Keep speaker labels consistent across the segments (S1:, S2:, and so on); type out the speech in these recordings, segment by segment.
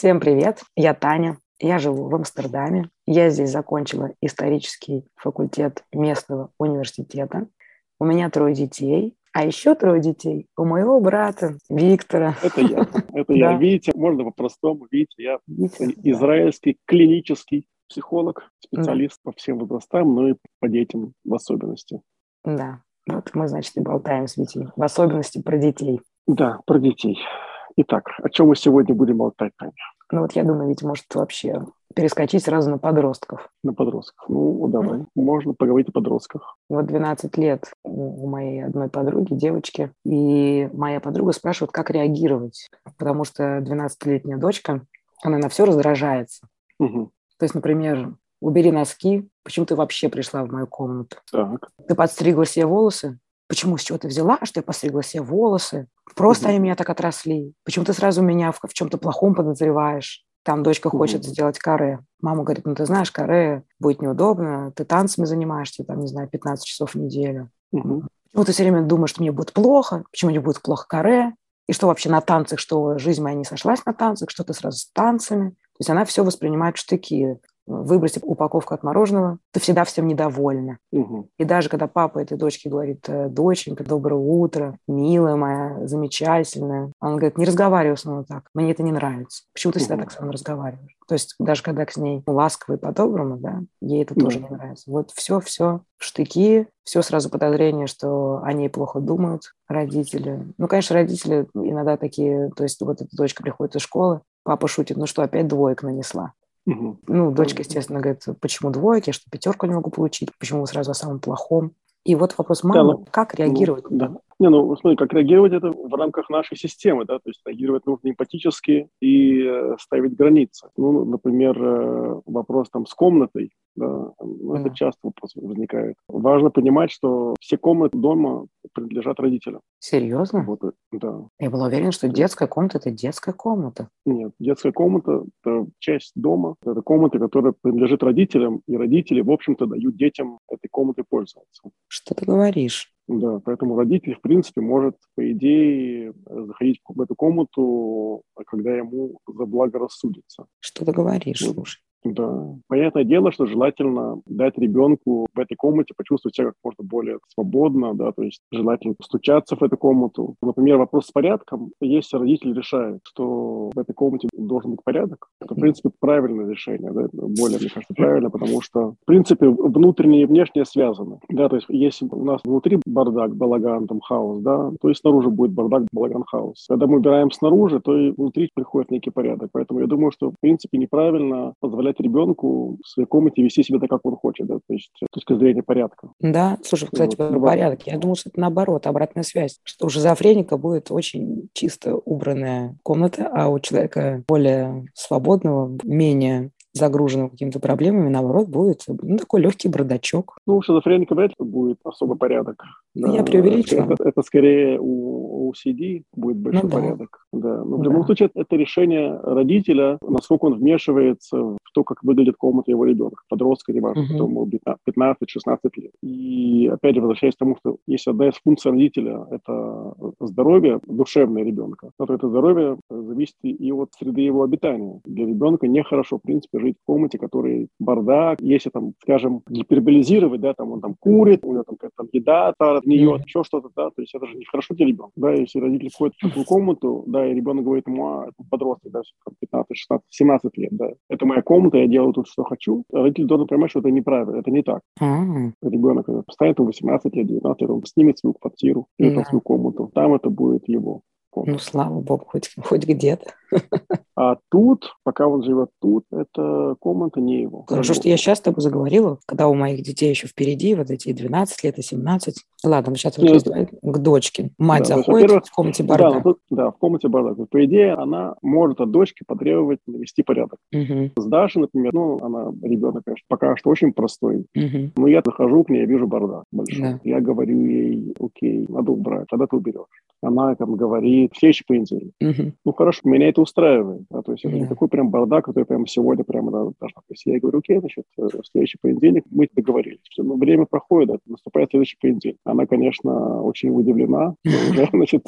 S1: Всем привет, я Таня, я живу в Амстердаме. Я здесь закончила исторический факультет местного университета. У меня трое детей, а еще трое детей у моего брата Виктора.
S2: Это я. Это я. Видите, можно по-простому. Видите, я израильский клинический психолог, специалист по всем возрастам, но и по детям в особенности.
S1: Да. Вот мы, значит, и болтаем с Витей. В особенности про детей.
S2: Да, про детей. Итак, о чем мы сегодня будем болтать, Таня?
S1: Ну вот я думаю, ведь может вообще перескочить сразу на подростков.
S2: На подростков. Ну, давай. Mm. Можно поговорить о подростках.
S1: Вот 12 лет у моей одной подруги, девочки, и моя подруга спрашивает, как реагировать, потому что 12-летняя дочка, она на все раздражается. Угу. То есть, например, убери носки, почему ты вообще пришла в мою комнату? Так. Ты подстригла себе волосы? Почему, с чего ты взяла, что я постригла себе волосы? Просто угу. они меня так отросли. Почему ты сразу меня в, в чем-то плохом подозреваешь? Там дочка угу. хочет сделать каре. Мама говорит, ну ты знаешь, каре будет неудобно, ты танцами занимаешься, там, не знаю, 15 часов в неделю. Угу. Почему ты все время думаешь, что мне будет плохо? Почему мне будет плохо каре? И что вообще на танцах, что жизнь моя не сошлась на танцах, что ты сразу с танцами. То есть она все воспринимает в штыки выбросив упаковку от мороженого, ты всегда всем недовольна. Угу. И даже когда папа этой дочке говорит, «Э, доченька, доброе утро, милая моя, замечательная, он говорит, не разговаривай с мной так, мне это не нравится. Почему ты угу. всегда так со мной разговариваешь? То есть даже когда к ней ласково и по-доброму, да, ей это тоже не нравится. Вот все-все штыки, все сразу подозрение, что они плохо думают, родители. Ну, конечно, родители иногда такие, то есть вот эта дочка приходит из школы, папа шутит, ну что, опять двоек нанесла. Угу. Ну, дочка, естественно, говорит, почему двойки, что пятерку не могу получить, почему сразу о самом плохом. И вот вопрос мамы, да, ну, как реагировать? Ну,
S2: да. Не, ну, смотри, как реагировать это в рамках нашей системы, да, то есть реагировать нужно эмпатически и э, ставить границы. Ну, например, э, вопрос там с комнатой, да, ну, mm. это часто вопрос возникает. Важно понимать, что все комнаты дома принадлежат родителям.
S1: Серьезно?
S2: Вот, да.
S1: Я была уверена, что детская комната – это детская комната.
S2: Нет, детская комната – это часть дома, это комната, которая принадлежит родителям, и родители, в общем-то, дают детям этой комнатой пользоваться.
S1: Что ты говоришь?
S2: Да, поэтому родитель, в принципе, может, по идее, заходить в эту комнату, когда ему заблагорассудится.
S1: Что ты говоришь, слушай?
S2: Да. Понятное дело, что желательно дать ребенку в этой комнате почувствовать себя как можно более свободно, да, то есть желательно постучаться в эту комнату. Например, вопрос с порядком. Если родитель решает, что в этой комнате должен быть порядок, это, в принципе, правильное решение, да, более, мне кажется, правильно, потому что, в принципе, внутреннее и внешнее связаны. Да, то есть если у нас внутри бардак, балаган, там, хаос, да, то и снаружи будет бардак, балаган, хаос. Когда мы убираем снаружи, то и внутри приходит некий порядок. Поэтому я думаю, что, в принципе, неправильно позволять позволять ребенку в своей комнате вести себя так, как он хочет, да, то есть с точки зрения порядка.
S1: Да, слушай, кстати, вот. про порядок. Я думаю, что это наоборот, обратная связь, что у шизофреника будет очень чисто убранная комната, а у человека более свободного, менее загруженным какими-то проблемами, наоборот, будет ну, такой легкий бардачок.
S2: Ну, у шизофреника вряд ли будет особый порядок.
S1: Да. Я преувеличила.
S2: Это, это скорее у, у CD будет большой ну, порядок. Да. Но в любом да. случае это решение родителя, насколько он вмешивается в то, как выглядит комната его ребенка, подростка, неважно, угу. ему 15-16 лет. И опять же, возвращаясь к тому, что если одна из функций родителя – это здоровье душевное ребенка, то это здоровье зависит и от среды его обитания. Для ребенка нехорошо, в принципе, жить в комнате, который бардак. Если там, скажем, гиперболизировать, да, там он там курит, у него там какая-то еда тарат, гниет, mm. еще что-то, да, то есть это же не хорошо для ребенка. Да, если родитель входит в такую комнату, да, и ребенок говорит ему, а, это подросток, да, 15, 16, 17 лет, да, это моя комната, я делаю тут, что хочу. Родитель должен понимать, что это неправильно, это не так. Mm. Ребенок станет в 18 лет, 19 лет, он снимет свою квартиру, mm. свою комнату, там это будет его
S1: комната. Ну, слава богу, хоть, хоть где-то.
S2: А тут, пока он живет тут, это комната не его.
S1: Хорошо, что я сейчас с тобой заговорила, когда у моих детей еще впереди, вот эти 12 лет и 17. Ладно, сейчас вот Нет. к дочке. Мать да, заходит в комнате бардак.
S2: Да, тут, да, в комнате бардак. По идее, она может от дочки потребовать навести порядок. Угу. С Дашей, например, ну, она ребенок, конечно, пока что очень простой. Угу. Но я захожу к ней, я вижу бардак большой. Да. Я говорю ей, окей, надо убрать, тогда ты уберешь. Она там говорит, в следующий понедельник. Угу. Ну, хорошо, меня это устраивает. Да, то есть это не такой прям бардак, который прямо сегодня прямо да, должна. То есть я говорю, окей, значит, э, в следующий понедельник мы договорились. Все, ну, время проходит, да, наступает следующий понедельник. она, конечно, очень удивлена, уже, значит,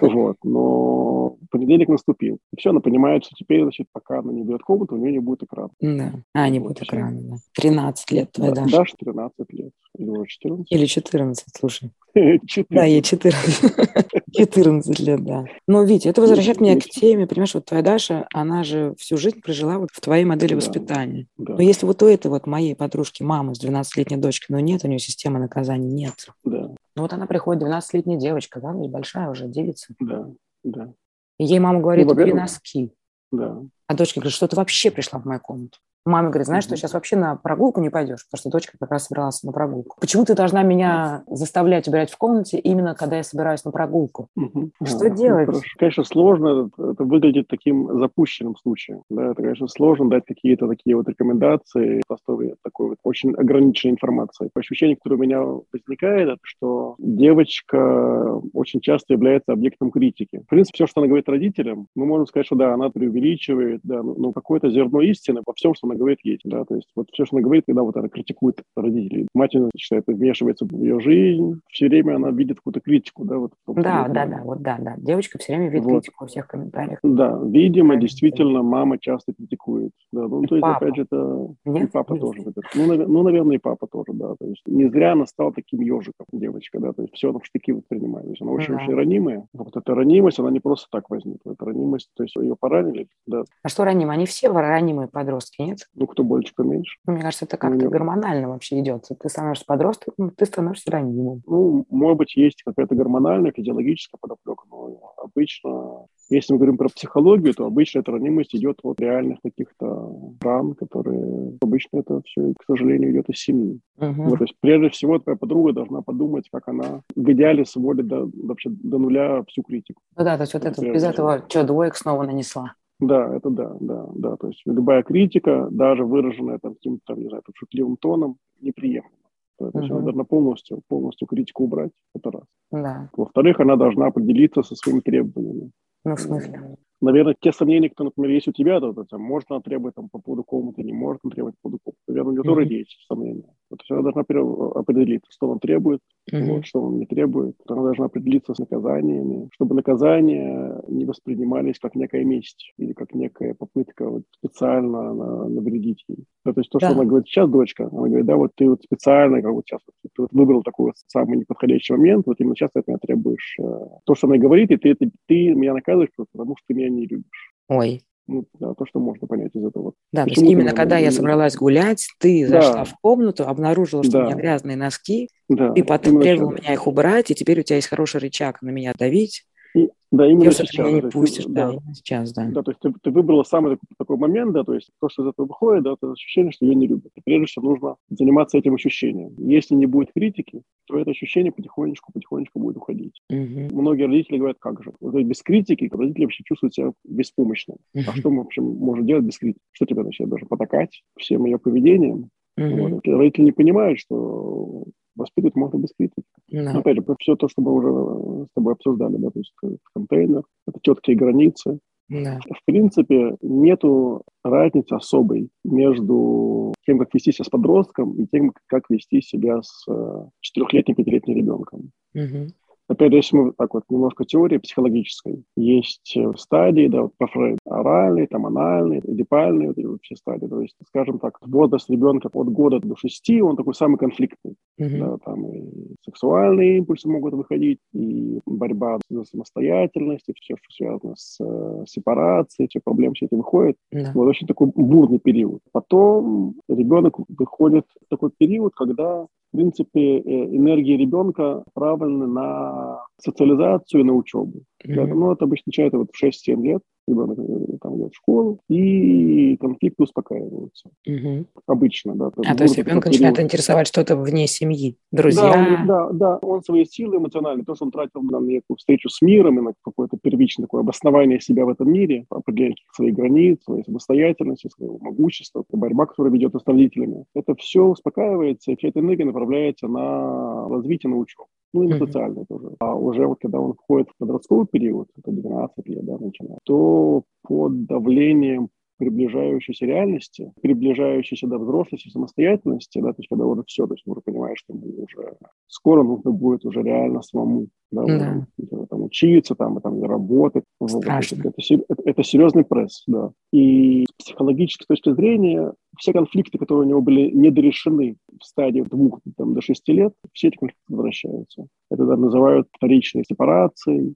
S2: вот, но понедельник наступил. И все, она понимает, что теперь, значит, пока она не берет комнату, у нее не будет экрана.
S1: Да, а, не будет экрана, да. 13 лет твоя
S2: Даша. Даша 13 лет. Или уже 14.
S1: Или 14, слушай. 14. Да, ей 14. 14 лет, да. Но, Витя, это возвращает меня к теме, понимаешь, вот твоя Даша, она же всю жизнь прожила вот в твоей модели воспитания. Но если вот у этой вот моей подружки мамы с 12-летней дочкой, но нет у нее системы наказаний, нет. Да. Ну вот она приходит, 12-летняя девочка, да, большая уже, девица.
S2: Да, да.
S1: И ей мама говорит, ну, убери носки.
S2: Да.
S1: А дочка говорит, что ты вообще пришла в мою комнату? Мама говорит, знаешь, что сейчас вообще на прогулку не пойдешь, потому что дочка как раз собиралась на прогулку. Почему ты должна меня заставлять убирать в комнате именно когда я собираюсь на прогулку? Угу. Что а, делать? Ну,
S2: конечно, сложно. Это выглядит таким запущенным случаем. Да, это, конечно, сложно дать какие-то такие вот рекомендации основе такой вот очень ограниченной информации. Ощущение, которое у меня возникает, это что девочка очень часто является объектом критики. В принципе, все, что она говорит родителям, мы можем сказать, что да, она преувеличивает, да, но какое-то зерно истины во всем, что она говорит, есть. Да? То есть вот все, что она говорит, когда вот она критикует родителей. Мать, считает, вмешивается в ее жизнь, все время она видит какую-то критику. Да, вот,
S1: да, да, да, вот да, да. Девочка все время видит вот. критику во всех комментариях.
S2: Да, видимо, да, действительно, мама часто критикует. Да, ну, и то есть, папа. опять же, это... Нет? И папа Нет. тоже. Ну, навер... ну, наверное, и папа тоже, да. То есть не зря она стала таким ежиком, девочка, да. То есть все она в штыки воспринимает. То есть она очень-очень да. ранимая. Вот эта ранимость, она не просто так возникла. Это ранимость, то есть ее поранили, да.
S1: А что ранимые? Они все ранимые подростки, нет?
S2: Ну, кто больше, поменьше.
S1: Мне кажется, это как-то ну, гормонально вообще идет. Ты становишься подростком, ты становишься ранимым.
S2: Ну, может быть, есть какая-то гормональная, физиологическая подоплека, но обычно, если мы говорим про психологию, то обычно эта ранимость идет от реальных каких-то ран, которые обычно это все, к сожалению, идет из семьи. Угу. Вот, то есть, прежде всего, твоя подруга должна подумать, как она в идеале сводит до, вообще до нуля всю критику.
S1: Ну да, то есть вот это, без этого, что, двоек снова нанесла.
S2: Да, это да, да, да. То есть любая критика, даже выраженная там каким-то, не знаю, там, шутливым тоном, неприемлема. То есть uh-huh. она должна полностью, полностью критику убрать. Это раз.
S1: Да.
S2: Во-вторых, она должна определиться со своими требованиями.
S1: Ну, в смысле?
S2: Наверное, те сомнения, кто, например, есть у тебя, то, то, там, может она требовать там, по поводу комнаты, не может она требовать по поводу комнаты. Наверное, у нее тоже есть сомнения. Вот, она должна определиться, что он требует, mm-hmm. вот, что он не требует. Она должна определиться с наказаниями, чтобы наказания не воспринимались как некая месть или как некая попытка вот, специально навредить ей. Да, то есть то, да. что она говорит сейчас, дочка, она говорит, да, вот ты вот специально, как вот сейчас, ты вот выбрал такой самый неподходящий момент, вот именно сейчас ты от меня требуешь э, то, что она говорит, и ты, ты, ты меня наказываешь, потому что ты меня не любишь.
S1: Ой,
S2: ну, да, то, что можно понять из этого.
S1: Да, Почему то есть именно когда я собралась гулять, ты да. зашла в комнату, обнаружила, что да. у меня грязные носки, да. ты потребовал меня их убрать, и теперь у тебя есть хороший рычаг на меня давить.
S2: И, да, именно сейчас.
S1: Меня не пустишь, да, да, сейчас, да.
S2: Да, то есть ты, ты выбрала самый такой, такой момент, да, то есть то, что из этого выходит, да, это ощущение, что ее не любят. И прежде всего нужно заниматься этим ощущением. Если не будет критики, то это ощущение потихонечку, потихонечку будет уходить. Угу. Многие родители говорят, как же, вот без критики родители вообще чувствуют себя беспомощными. Угу. А что мы вообще можем делать без критики? Что тебе значит, должен потакать всем ее поведением? Угу. Вот. Родители не понимают, что воспитывать можно без критики. No. Опять же, все то, что мы уже с тобой обсуждали, да, то есть контейнер, это четкие границы.
S1: No.
S2: В принципе, нету разницы особой между тем, как вести себя с подростком, и тем, как вести себя с э, четырехлетним, пятилетним ребенком.
S1: Uh-huh.
S2: Опять же, если мы так вот немножко теории психологической, есть э, стадии, да, вот по Фрейду, оральные, там, анальные, эдипальные, вот эти вообще стадии. То есть, скажем так, возраст ребенка от года до шести, он такой самый конфликтный. Mm-hmm. Да, там и сексуальные импульсы могут выходить, и борьба за самостоятельность, и все, что связано с э, сепарацией, все проблемы все эти выходят. Mm-hmm. Вот очень такой бурный период. Потом ребенок выходит в такой период, когда в принципе, э, энергия ребенка направлена на социализацию и на учебу. Mm-hmm. Ну, это обычно начинается вот в 6-7 лет э, там идет в школу, и конфликты успокаиваются.
S1: Угу.
S2: Обычно, да.
S1: А, то есть ребенка начинает интересовать что-то вне семьи, друзья?
S2: Да, он, да, да, он свои силы эмоциональные, то, что он тратил на некую встречу с миром и на какое-то первичное такое обоснование себя в этом мире, определение своих границ, своей самостоятельности, своего могущества, борьба, которая ведет с родителями. Это все успокаивается, и вся эта энергия направляется на развитие, на учебу. Ну и на социальное тоже. А уже вот когда он входит в подростковый период, это 12 лет, да, начинает, то под давлением приближающейся реальности, приближающейся до взрослости, самостоятельности, да, то есть когда уже все, то есть уже понимаешь, что уже скоро нужно будет уже реально самому да, да. Там, там, учиться, там, там, работать. Страшно. Это, это, это серьезный пресс, да. И с психологической точки зрения все конфликты, которые у него были недорешены в стадии двух там, до шести лет, все эти конфликты возвращаются. Это да, называют вторичной сепарацией,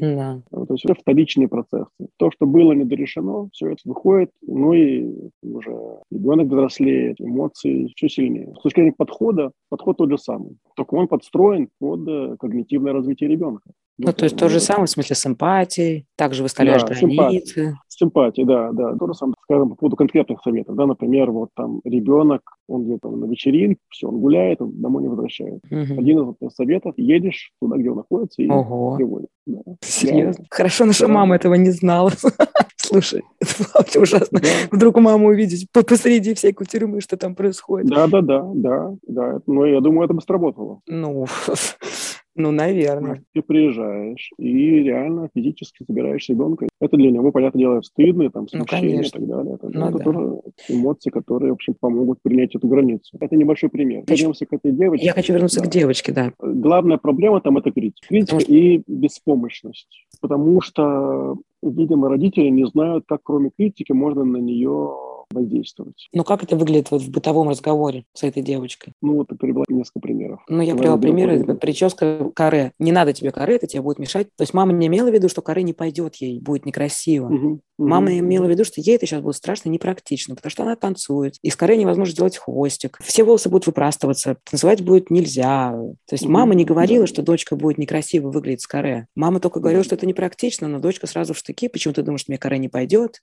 S2: да. То есть это вторичные процессы. То, что было недорешено, все это выходит, ну и уже ребенок взрослеет, эмоции все сильнее. С точки зрения подхода, подход тот же самый. Только он подстроен под э, когнитивное развитие ребенка.
S1: Ну, то есть то же самое в смысле с эмпатией, также выставляешь да, границы.
S2: Симпатия, да, да. То же самое, скажем, по поводу конкретных советов, да, например, вот там ребенок, он где-то на вечеринке, все, он гуляет, он домой не возвращается. Угу. Один из советов, едешь туда, где он находится, и Ого. приводит.
S1: Да. Серьезно? Я... Хорошо, наша да. мама этого не знала. Слушай, это было ужасно. Да. Вдруг маму увидеть посреди всей тюрьмы, что там происходит.
S2: Да, да, да, да, да. Но я думаю, это бы сработало.
S1: Ну, ну, наверное.
S2: Ты приезжаешь и реально физически забираешь ребенка. Это для него, понятное дело, стыдно, там, ну, смущение ну, и так далее. Это, ну, это да. тоже эмоции, которые, в общем, помогут принять эту границу. Это небольшой пример.
S1: Хочу... Вернемся к этой девочке. Я хочу вернуться да. к девочке, да.
S2: Главная проблема там – это критика. Критика что... и беспомощность. Потому что, видимо, родители не знают, как кроме критики можно на нее воздействовать.
S1: Ну, как это выглядит вот в бытовом разговоре с этой девочкой?
S2: Ну, вот ты привела несколько примеров.
S1: Ну, я привела примеры. Прическа каре. Не надо тебе каре, это тебе будет мешать. То есть мама не имела в виду, что каре не пойдет ей, будет некрасиво. Угу. Мама угу. имела в виду, что ей это сейчас будет страшно непрактично, потому что она танцует. Из каре невозможно сделать хвостик. Все волосы будут выпрастываться. Танцевать будет нельзя. То есть угу. мама не говорила, что дочка будет некрасиво выглядеть с каре. Мама только говорила, что это непрактично, но дочка сразу в штыки. Почему ты думаешь, что мне каре не пойдет?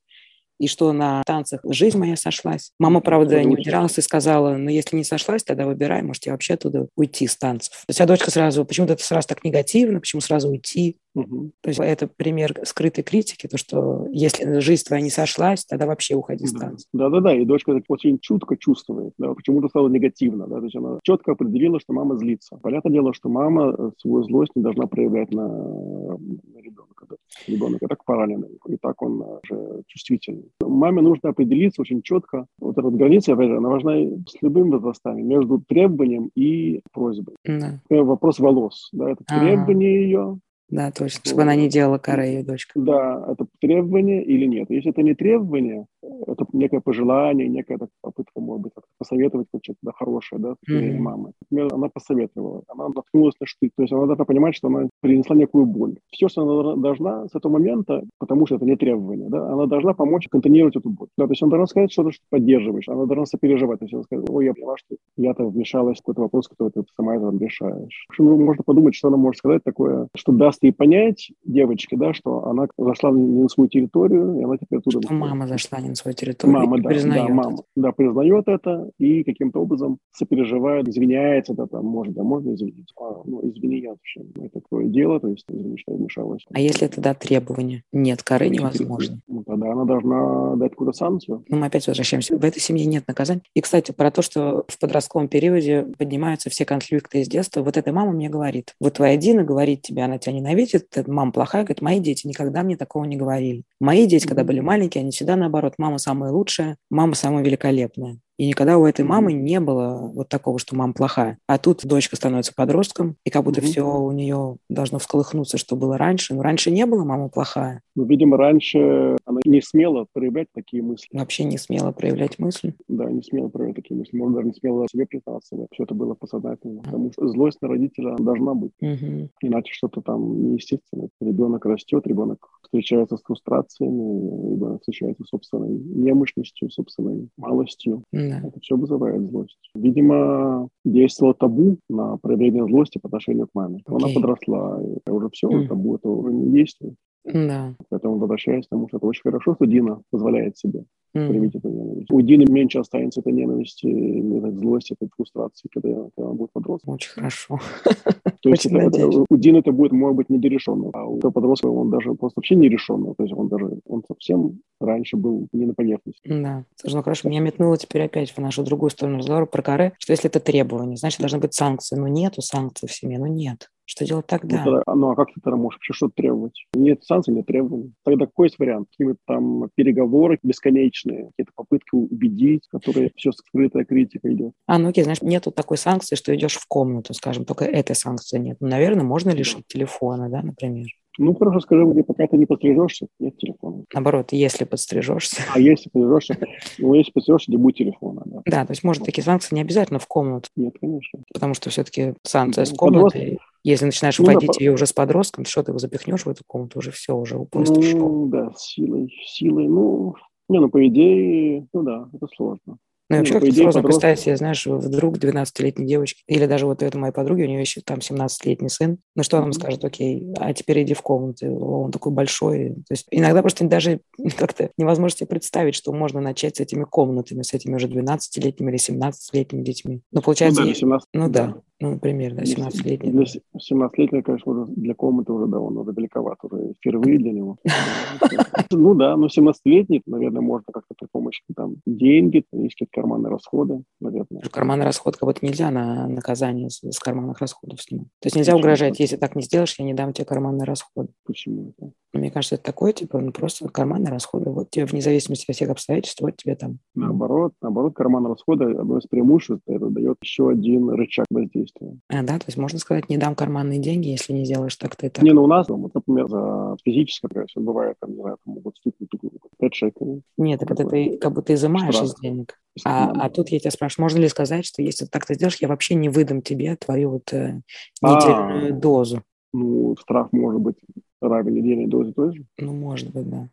S1: И что на танцах жизнь моя сошлась. Мама, правда, не удиралась и сказала, ну, если не сошлась, тогда выбирай, может, я вообще оттуда уйти с танцев. То есть, а дочка сразу, почему-то это сразу так негативно, почему сразу уйти? Угу. То есть это пример скрытой критики, то, что если жизнь твоя не сошлась, тогда вообще уходи с танцев.
S2: Да-да-да, и дочка так очень чутко чувствует, да, почему-то стало негативно, да, то есть она четко определила, что мама злится. Понятное дело, что мама э, свою злость не должна проявлять на, на ребенка. Да. Ребенок и так пораненный, и так он уже чувствительный. Маме нужно определиться очень четко. Вот эта граница, опять же, она важна с любыми возрастами, между требованием и просьбой. Да. Вопрос волос, да, это А-а-а. требование ее,
S1: да, точно, чтобы она не делала кара ее дочка.
S2: Да, это требование или нет. Если это не требование, это некое пожелание, некая так, попытка, может быть, посоветовать что-то да, хорошее, да, mm-hmm. мамы. Например, она посоветовала, она наткнулась на штык, то есть она должна понимать, что она принесла некую боль. Все, что она должна с этого момента, потому что это не требование, да, она должна помочь контейнировать эту боль. Да, то есть она должна сказать что поддерживаешь, она должна сопереживать, то есть она скажет, ой, я поняла, что я-то вмешалась в какой-то вопрос, который ты сама это решаешь. В общем, можно подумать, что она может сказать такое, что даст ей понять девочке, да, что она зашла не на свою территорию, и она теперь оттуда...
S1: Что мама зашла не на свою территорию
S2: мама, да, признает да, мама, да, признает это и каким-то образом сопереживает, извиняется, да, там, может, да, можно извиниться. А, ну, извини, я вообще, это такое дело, то есть, извини, что я вмешалась.
S1: А если это, да, требование? Нет, коры невозможно.
S2: Ну, тогда она должна дать какую-то санкцию.
S1: Ну, мы опять возвращаемся. В этой семье нет наказаний. И, кстати, про то, что в подростковом периоде поднимаются все конфликты из детства, вот эта мама мне говорит, вот твоя Дина говорит тебе, она тебя ненавидит, мама плохая, говорит, мои дети никогда мне такого не говорили. Мои дети, когда были маленькие, они всегда наоборот, мама самая лучшая, мама самая великолепная. И никогда у этой мамы не было вот такого, что мама плохая. А тут дочка становится подростком, и как будто mm-hmm. все у нее должно всколыхнуться, что было раньше. Но раньше не было мама плохая.
S2: Ну, видимо, раньше она не смела проявлять такие мысли.
S1: Вообще не смела проявлять мысли?
S2: Да, не смела проявлять такие мысли. Может, даже не смела себе признаться. Все это было подсознательно. Mm-hmm. Потому что злость на родителя должна быть. Mm-hmm. Иначе что-то там неестественное. Ребенок растет, ребенок встречается с фрустрациями, ребенок встречается с собственной немощностью, собственной малостью. Да. Это все вызывает злость. Видимо, действовало табу на проявление злости по отношению к маме. Okay. Она подросла, и уже все, mm. табу это уже не действует. Да. Поэтому возвращаясь к тому, что это очень хорошо, что Дина позволяет себе mm. проявить эту ненависть. У Дины меньше останется этой ненависти, этой злости, этой фрустрации, когда, когда он будет подростком.
S1: Очень хорошо.
S2: То есть это, это, у Дины это будет, может быть, недорешенно, а у подростка он даже просто вообще нерешенный. То есть он даже, он совсем раньше был не на поверхности.
S1: Да, слушай, ну хорошо, меня метнуло теперь опять в нашу другую сторону разговора про каре, что если это требование, значит, должны быть санкции. Но нету санкций в семье, ну нет. Что делать тогда?
S2: Ну, тогда, ну а как ты тогда можешь вообще что-то требовать? Нет санкций, нет требований. Тогда какой есть вариант? Какие-то там переговоры бесконечные, какие-то попытки убедить, которые все скрытая критика идет.
S1: А, ну окей, знаешь, нету такой санкции, что идешь в комнату, скажем, только этой санкции нет. Ну, наверное, можно лишить да. телефона, да, например?
S2: Ну, хорошо, скажи мне, пока ты не подстрижешься, нет телефона.
S1: Наоборот, если подстрижешься.
S2: А если подстрижешься, ну, если подстрижешься, не будет телефона, да.
S1: Да, то есть, может, такие санкции не обязательно в комнату.
S2: Нет, конечно.
S1: Потому что все-таки санкция с комнатой, если начинаешь ну, вводить да, ее уже с подростком, что ты его запихнешь в эту комнату, уже все, уже просто
S2: ну,
S1: в школу.
S2: да, силой, силой, ну, не, ну, по идее, ну да, это сложно.
S1: Ну, и вообще, ну, как-то сложно подросток... представить себе, знаешь, вдруг 12-летней девочки, или даже вот этой моей подруги, у нее еще там 17-летний сын, ну что она ему скажет, окей, а теперь иди в комнату, он такой большой. То есть иногда просто даже как-то невозможно себе представить, что можно начать с этими комнатами, с этими уже 12-летними или 17-летними детьми. Ну, получается... Ну, да, 17... ну да. Ну, например, да, 17-летний.
S2: Для 17-летнего, конечно, уже для комнаты уже, да, он уже далековато, уже впервые для него. Ну да, но 17-летний, наверное, можно как-то при помощи там деньги, есть какие-то карманные расходы, наверное.
S1: Карманный расход как будто нельзя на наказание с карманных расходов снимать. То есть нельзя угрожать, если так не сделаешь, я не дам тебе карманные расходы.
S2: Почему это?
S1: Мне кажется, это такое, типа, ну, просто карманные расходы. Вот тебе вне зависимости от всех обстоятельств, вот тебе там.
S2: Наоборот, наоборот, карманные расходы, одно из преимуществ, это дает еще один рычаг воздействия.
S1: А, да, то есть можно сказать, не дам карманные деньги, если не сделаешь так-то и так.
S2: Не, ну у нас, вот, например, за физическое, все бывает, там, не знаю, там могут стукнуть 5 шекелей.
S1: Нет, так это ты как будто изымаешь Штраф. из денег. А, а тут я тебя спрашиваю, можно ли сказать, что если ты так-то сделаешь, я вообще не выдам тебе твою вот э, недельную а, дозу?
S2: Ну, штраф может быть равен недельной дозе тоже?
S1: Ну, может быть, да.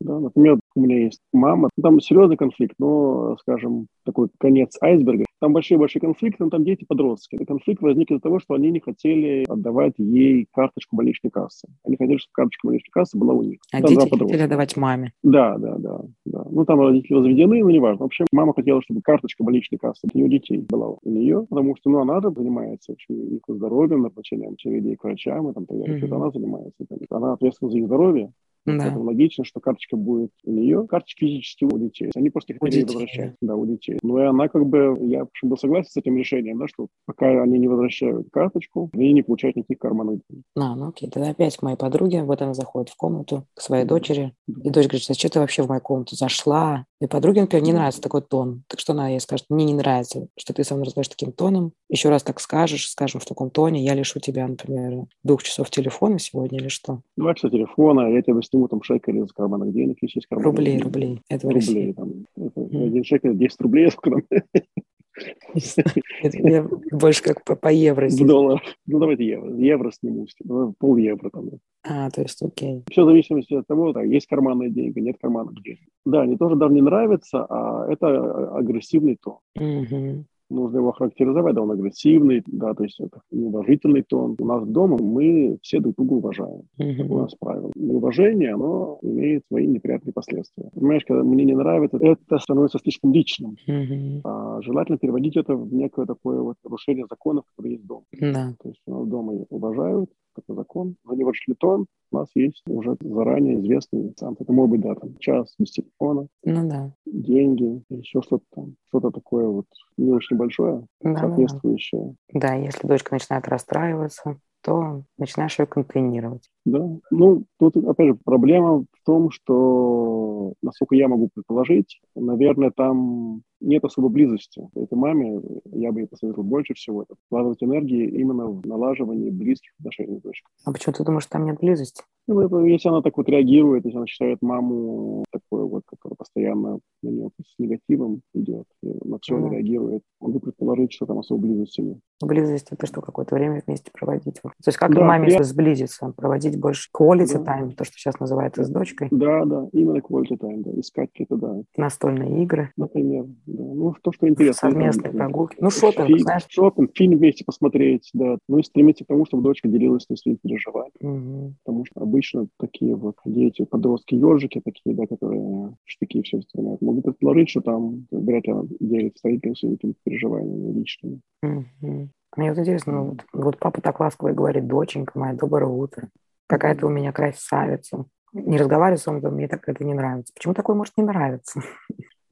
S2: Да, например, у меня есть мама, там серьезный конфликт, но, скажем, такой конец айсберга. Там большие-большие конфликты, но там дети подростки. Этот конфликт возник из-за того, что они не хотели отдавать ей карточку больничной кассы. Они хотели, чтобы карточка больничной кассы была у них.
S1: А там дети хотели отдавать маме.
S2: Да, да, да, да. Ну, там родители возведены, но неважно. Вообще, мама хотела, чтобы карточка больничной кассы для ее детей была у нее, потому что, ну, она же занимается их здоровьем, назначением людей к врачам и там, так далее. Mm-hmm. Она занимается. Она ответственна за их здоровье. Да. Поэтому логично, что карточка будет у нее, карточки физически у детей. Они просто их хотели возвращать. Да, у детей. Но ну, и она как бы, я в общем, был согласен с этим решением, да, что пока они не возвращают карточку, они не получают никаких денег.
S1: А, ну окей, тогда опять к моей подруге, вот она заходит в комнату к своей дочери, и дочь говорит, что ты вообще в мою комнату зашла? И подруге, например, не нравится такой тон. Так что она ей скажет, мне не нравится, что ты со мной разговариваешь таким тоном. Еще раз так скажешь, скажем в таком тоне, я лишу тебя, например, двух часов телефона сегодня или что?
S2: Два часа телефона, я тебе сниму там шекель из карманных денег, если есть карманных
S1: Рублей, рублей. Это
S2: рублей. Там, это, mm. Один шекель 10 рублей,
S1: Я больше как по, по евро.
S2: В долларах. Ну, давайте евро. Евро сниму. Ну, пол евро там.
S1: А, то есть окей.
S2: Все в зависимости от того, да, есть карманные деньги, нет карманных денег. Да, они тоже даже не нравятся, а это агрессивный тон.
S1: Угу
S2: нужно его характеризовать, да, он агрессивный, да, то есть это неуважительный тон. У нас дома мы все друг друга уважаем. Mm-hmm. у нас правило. Неуважение, оно имеет свои неприятные последствия. Понимаешь, когда мне не нравится, это становится слишком личным.
S1: Mm-hmm.
S2: А желательно переводить это в некое такое вот нарушение законов, которые есть дома.
S1: Да.
S2: То есть у нас дома уважают, это закон. За неворочный тон у нас есть уже заранее известный сам. Это может быть, да, там, час без телефона,
S1: ну, да.
S2: деньги, еще что-то там, что-то такое вот не очень большое, да, соответствующее.
S1: Да, если дочка начинает расстраиваться, то начинаешь ее контейнировать.
S2: Да, ну, тут, опять же, проблема в том, что, насколько я могу предположить, наверное, там нет особой близости. Этой маме я бы ей посоветовал больше всего это вкладывать энергии именно в налаживание близких отношений с дочкой.
S1: А почему ты думаешь, там нет близости?
S2: Ну, это, если она так вот реагирует, если она считает маму такой вот, которая постоянно на нее с негативом идет, и на все mm. реагирует, могу предположить, что там особой близости нет.
S1: Близость – это что, какое-то время вместе проводить? То есть как да, маме при... сблизиться? Проводить больше quality да. time, то, что сейчас называется с дочкой?
S2: Да, да, именно quality time, да, искать какие-то, да.
S1: Настольные игры?
S2: Например, да. Ну, то, что интересно.
S1: Совместные там, прогулки. Ну, шопинг,
S2: фильм,
S1: знаешь.
S2: Шопинг, фильм вместе посмотреть, да. Ну, и стремиться к тому, чтобы дочка делилась с своими переживаниями.
S1: Угу.
S2: Потому что обычно такие вот дети, подростки-ежики такие, да, которые штыки все воспринимают, могут предположить, что там вряд ли делится с родителями своими переживаниями личными.
S1: Угу. Мне вот интересно, ну, вот, вот папа так ласково говорит, доченька моя, доброе утро. Какая ты у меня красавица. Не разговариваю с вами, мне так это не нравится. Почему такое может не нравиться?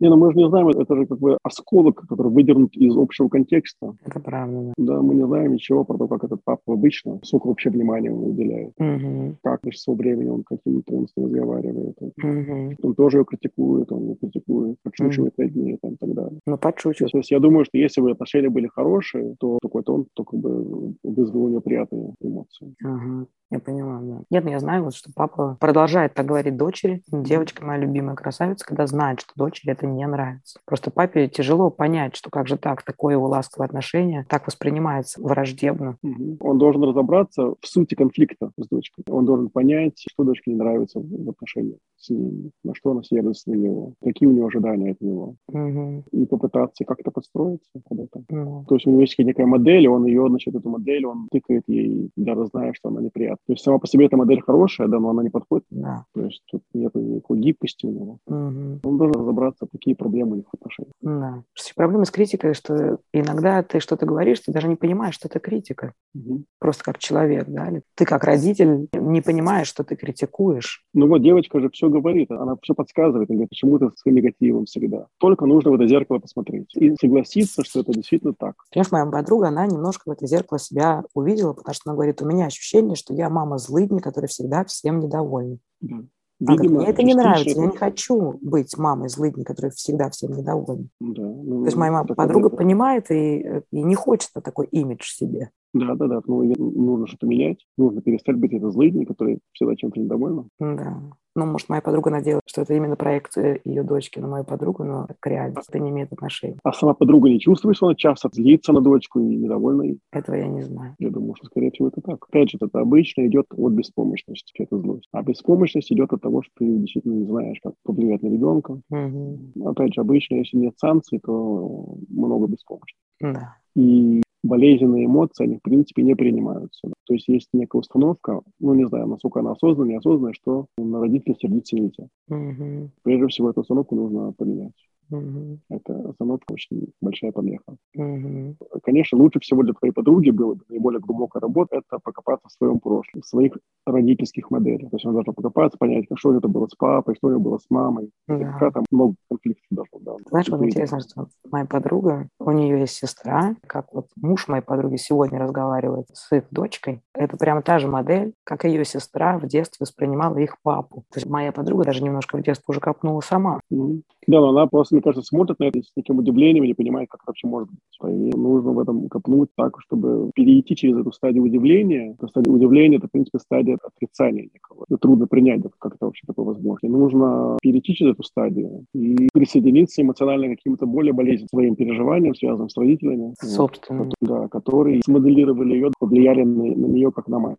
S2: Не, ну мы же не знаем, это же как бы осколок, который выдернут из общего контекста.
S1: Это правда, да.
S2: Да, мы не знаем ничего про то, как этот папа обычно, сколько вообще внимания он уделяет. Угу. Как большинство времени он каким-то он с ним разговаривает. Угу. Он тоже ее критикует, он ее критикует, подшучивает угу. над ней там, и так далее.
S1: Ну, подшучивает.
S2: То есть я думаю, что если бы отношения были хорошие, то такой-то он только бы вызвал у нее приятные эмоции.
S1: Ага. Я поняла, да. Нет, ну я знаю, вот, что папа продолжает так говорить дочери. Девочка моя любимая красавица, когда знает, что дочери это не нравится. Просто папе тяжело понять, что как же так, такое его ласковое отношение так воспринимается враждебно.
S2: Он должен разобраться в сути конфликта с дочкой. Он должен понять, что дочке не нравится в отношениях с ним, на что она сердится на него, какие у него ожидания от него. Угу. И попытаться как-то подстроиться под это. Угу. То есть у него есть некая модель, он ее, значит, эту модель, он тыкает ей, даже зная, что она неприятна. То есть сама по себе эта модель хорошая, да, но она не подходит. Да. То есть тут нет никакой гибкости у него. Угу. Он должен разобраться, какие проблемы у них в отношениях.
S1: Да. Проблема с критикой, что иногда ты что-то говоришь, ты даже не понимаешь, что это критика. Угу. Просто как человек, да. Ты как родитель не понимаешь, что ты критикуешь.
S2: Ну вот девочка же все говорит, она все подсказывает, она говорит, почему ты с негативом всегда. Только нужно в это зеркало посмотреть и согласиться, что это действительно так.
S1: Понимаешь, моя подруга, она немножко в это зеркало себя увидела, потому что она говорит, у меня ощущение, что я мама злыдни, которая всегда всем недовольна. Да. Видимо, мне это не нравится. Это... Я не хочу быть мамой злыдни, которая всегда всем недовольна. Да, ну, То есть моя мама, подруга это... понимает и, и не хочет такой имидж себе.
S2: Да, да, да. Ну, нужно что-то менять. Нужно перестать быть этой злыдней, которая всегда чем-то недовольна.
S1: Да. Ну, может, моя подруга надеялась, что это именно проект ее дочки на мою подругу, но к реальности это не имеет отношения.
S2: А сама подруга не чувствует, что она часто злится на дочку и недовольна ей?
S1: Этого я не знаю.
S2: Я думаю, что, скорее всего, это так. Опять же, это обычно идет от беспомощности, эта злость. А беспомощность идет от того, что ты действительно не знаешь, как повлиять на ребенка. Угу. Опять же, обычно, если нет санкций, то много беспомощности. Да. И болезненные эмоции, они, в принципе, не принимаются. То есть есть некая установка, ну, не знаю, насколько она осознанная, неосознанная, что на родителей сердиться нельзя. Угу. Прежде всего, эту установку нужно поменять. Угу. Это остановка очень большая помеха. Угу. Конечно, лучше всего для твоей подруги было бы наиболее глубокая работа, это покопаться в своем прошлом, в своих родительских моделях. То есть она должна покопаться, понять, что это было с папой, что это было с мамой. Да. там много конфликтов должно
S1: да. Знаешь, вот интересно, что моя подруга, у нее есть сестра, как вот муж моей подруги сегодня разговаривает с их дочкой. Это прямо та же модель, как ее сестра в детстве воспринимала их папу. То есть моя подруга даже немножко в детстве уже копнула сама.
S2: Mm-hmm. Да, но она просто, мне кажется, смотрит на это с таким удивлением и не понимает, как это вообще может быть. И нужно в этом копнуть так, чтобы перейти через эту стадию удивления. Эта стадия удивления – это, в принципе, стадия отрицания некого. Это трудно принять, как это вообще такое возможно. И нужно перейти через эту стадию и присоединиться эмоционально к каким-то более болезненным своим переживаниям, связанным с родителями.
S1: Собственно.
S2: Вот, да, которые смоделировали ее, повлияли на, на нее как на мать.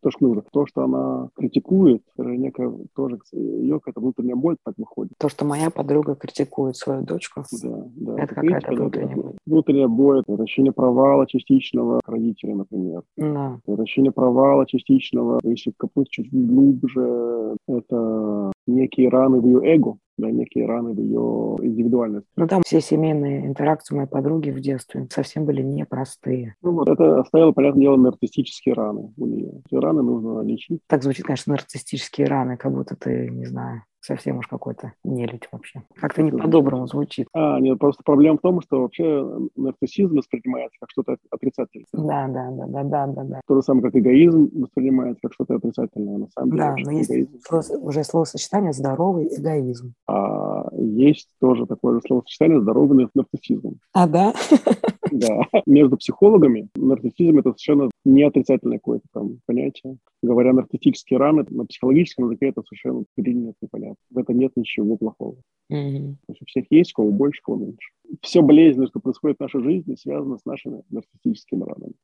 S2: То, что нужно. То, что она критикует, это некая тоже ее какая-то внутренняя боль так выходит.
S1: То, что моя подруга критикует свою дочку, да, да. это какая-то внутренняя боль.
S2: Внутренняя боль, это ощущение провала частичного родителя, например. Да. Это ощущение провала частичного, если копнуть чуть глубже, это некие раны в ее эго, да, некие раны в ее индивидуальность.
S1: Ну, там все семейные интеракции моей подруги в детстве совсем были непростые.
S2: Ну, вот это оставило, понятное дело, нарциссические раны у нее. Эти раны нужно лечить.
S1: Так звучит, конечно, нарциссические раны, как будто ты, не знаю, совсем уж какой-то нелюдь вообще. Как-то не по-доброму звучит.
S2: А, нет, просто проблема в том, что вообще нарциссизм воспринимается как что-то отрицательное.
S1: Да, да, да, да, да, да, да.
S2: То же самое, как эгоизм воспринимается как что-то отрицательное, на самом
S1: деле. Да, но есть эгоизм. уже словосочетание «здоровый эгоизм».
S2: А есть тоже такое же словосочетание «здоровый нарциссизм».
S1: А, да?
S2: Да. Между психологами нарциссизм – это совершенно не отрицательное какое-то там понятие. Говоря нарциссические раны, на психологическом языке это совершенно принято непонятно. В этом нет ничего плохого. Mm-hmm. То есть у всех есть, кого больше, кого меньше. Все болезненное, что происходит в нашей жизни, связано с нашими нарциссическими ранами.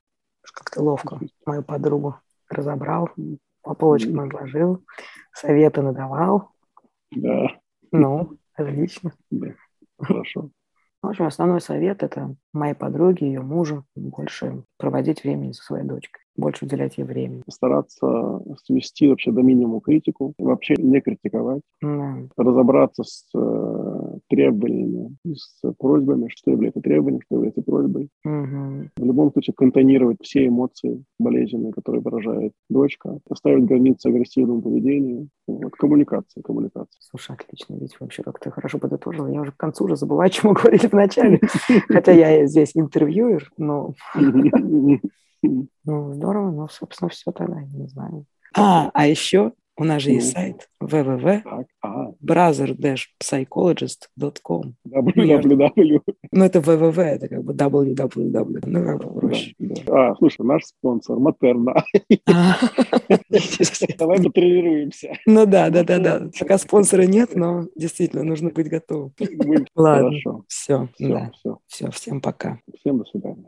S1: Как-то ловко мою подругу разобрал, по полочкам mm-hmm. разложил, советы надавал.
S2: Да.
S1: Ну, отлично.
S2: Да, хорошо.
S1: В общем, основной совет – это моей подруге, ее мужу больше проводить времени со своей дочкой, больше уделять ей времени.
S2: Стараться свести вообще до минимума критику, вообще не критиковать, да. разобраться с э, требованиями и с просьбами, что является требованием, что является просьбой. Угу. В любом случае контонировать все эмоции болезненные, которые выражает дочка, поставить границы агрессивному поведению. Вот, коммуникация, коммуникация.
S1: Слушай, отлично, ведь вообще как ты хорошо подытожила. Я уже к концу уже забыла, о чем мы говорили вначале. Хотя я здесь интервьюер, но... Ну, здорово, ну, собственно, все тогда, не знаю. А, а еще у нас же есть сайт www.brother-psychologist.com.
S2: www.
S1: Ну, это www, это как бы www. Ну, как бы проще.
S2: А, слушай, наш спонсор Матерна. А. Давай потренируемся.
S1: Ну да, да, да, да. Пока спонсора нет, но действительно нужно быть готовым. Ладно, все. Все, всем пока.
S2: Всем до свидания.